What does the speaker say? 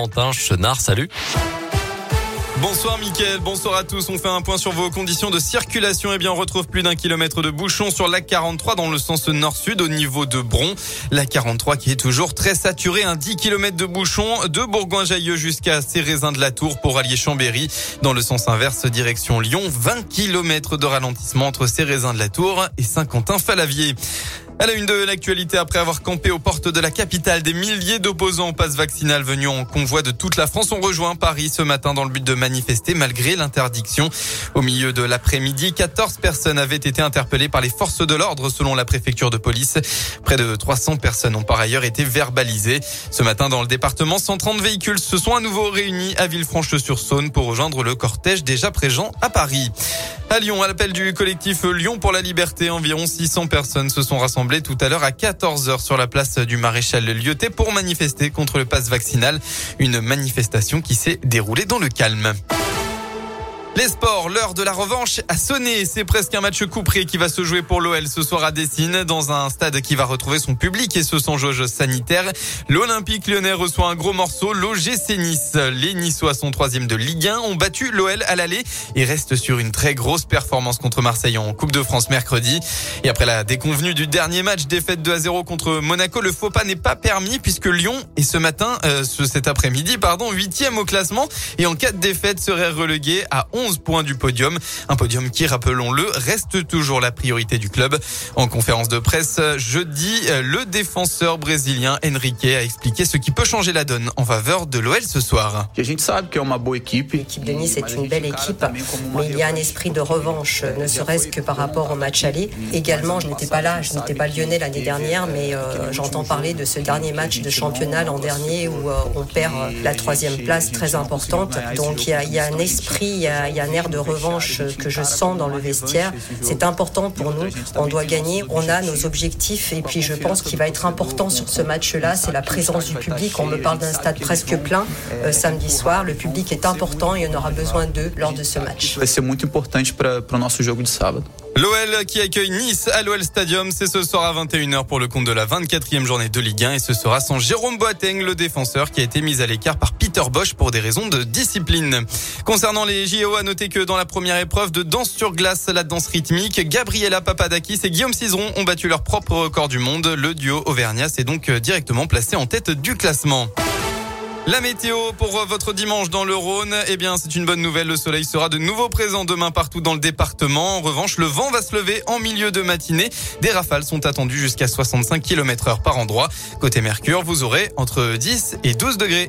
Quentin Chenard, salut. Bonsoir Mickaël, bonsoir à tous. On fait un point sur vos conditions de circulation. Eh bien, on retrouve plus d'un kilomètre de bouchon sur la 43 dans le sens nord-sud au niveau de Bron. La 43 qui est toujours très saturée. Un 10 km de bouchon de Bourgoin-Jailleux jusqu'à Cérézin de la Tour pour allier Chambéry. Dans le sens inverse, direction Lyon. 20 km de ralentissement entre Cérézin de la Tour et Saint-Quentin-Falavier. À la une de l'actualité, après avoir campé aux portes de la capitale, des milliers d'opposants au passe vaccinal venus en convoi de toute la France ont rejoint Paris ce matin dans le but de manifester malgré l'interdiction. Au milieu de l'après-midi, 14 personnes avaient été interpellées par les forces de l'ordre selon la préfecture de police. Près de 300 personnes ont par ailleurs été verbalisées. Ce matin, dans le département, 130 véhicules se sont à nouveau réunis à Villefranche-sur-Saône pour rejoindre le cortège déjà présent à Paris. À Lyon, à l'appel du collectif Lyon pour la liberté, environ 600 personnes se sont rassemblées tout à l'heure à 14h sur la place du maréchal Lyoté pour manifester contre le passe vaccinal. Une manifestation qui s'est déroulée dans le calme. Les sports, l'heure de la revanche a sonné. C'est presque un match couperé qui va se jouer pour l'OL ce soir à Dessine, dans un stade qui va retrouver son public et ce sans jauge sanitaire. L'Olympique lyonnais reçoit un gros morceau, l'OGC Nice. Les Niçois sont troisième de Ligue 1, ont battu l'OL à l'aller et restent sur une très grosse performance contre Marseille en Coupe de France mercredi. Et après la déconvenue du dernier match, défaite 2 à 0 contre Monaco, le faux pas n'est pas permis puisque Lyon est ce matin, euh, cet après-midi, pardon, huitième au classement et en cas de défaite serait relégué à 11 points du podium. Un podium qui, rappelons-le, reste toujours la priorité du club. En conférence de presse jeudi, le défenseur brésilien Henrique a expliqué ce qui peut changer la donne en faveur de l'OL ce soir. L'équipe de Nice est une belle équipe, mais il y a un esprit de revanche, ne serait-ce que par rapport au match aller. Également, je n'étais pas là, je n'étais pas lyonnais l'année dernière, mais euh, j'entends parler de ce dernier match de championnat l'an dernier où euh, on perd la troisième place très importante. Donc il y y a un esprit, il y y a un air de revanche que je sens dans le vestiaire. C'est important pour nous. On doit gagner. On a nos objectifs. Et puis, je pense qu'il va être important sur ce match-là, c'est la présence du public. On me parle d'un stade presque plein euh, samedi soir. Le public est important et on aura besoin d'eux lors de ce match. C'est importante para o nosso jogo de sábado. L'OL qui accueille Nice à l'OL Stadium, c'est ce soir à 21h pour le compte de la 24e journée de Ligue 1 et ce sera sans Jérôme Boateng, le défenseur qui a été mis à l'écart par Peter Bosch pour des raisons de discipline. Concernant les JO, à noter que dans la première épreuve de danse sur glace, la danse rythmique, Gabriela Papadakis et Guillaume Cizeron ont battu leur propre record du monde. Le duo Auvergnat s'est donc directement placé en tête du classement. La météo pour votre dimanche dans le Rhône, eh bien, c'est une bonne nouvelle. Le soleil sera de nouveau présent demain partout dans le département. En revanche, le vent va se lever en milieu de matinée. Des rafales sont attendues jusqu'à 65 km heure par endroit. Côté Mercure, vous aurez entre 10 et 12 degrés.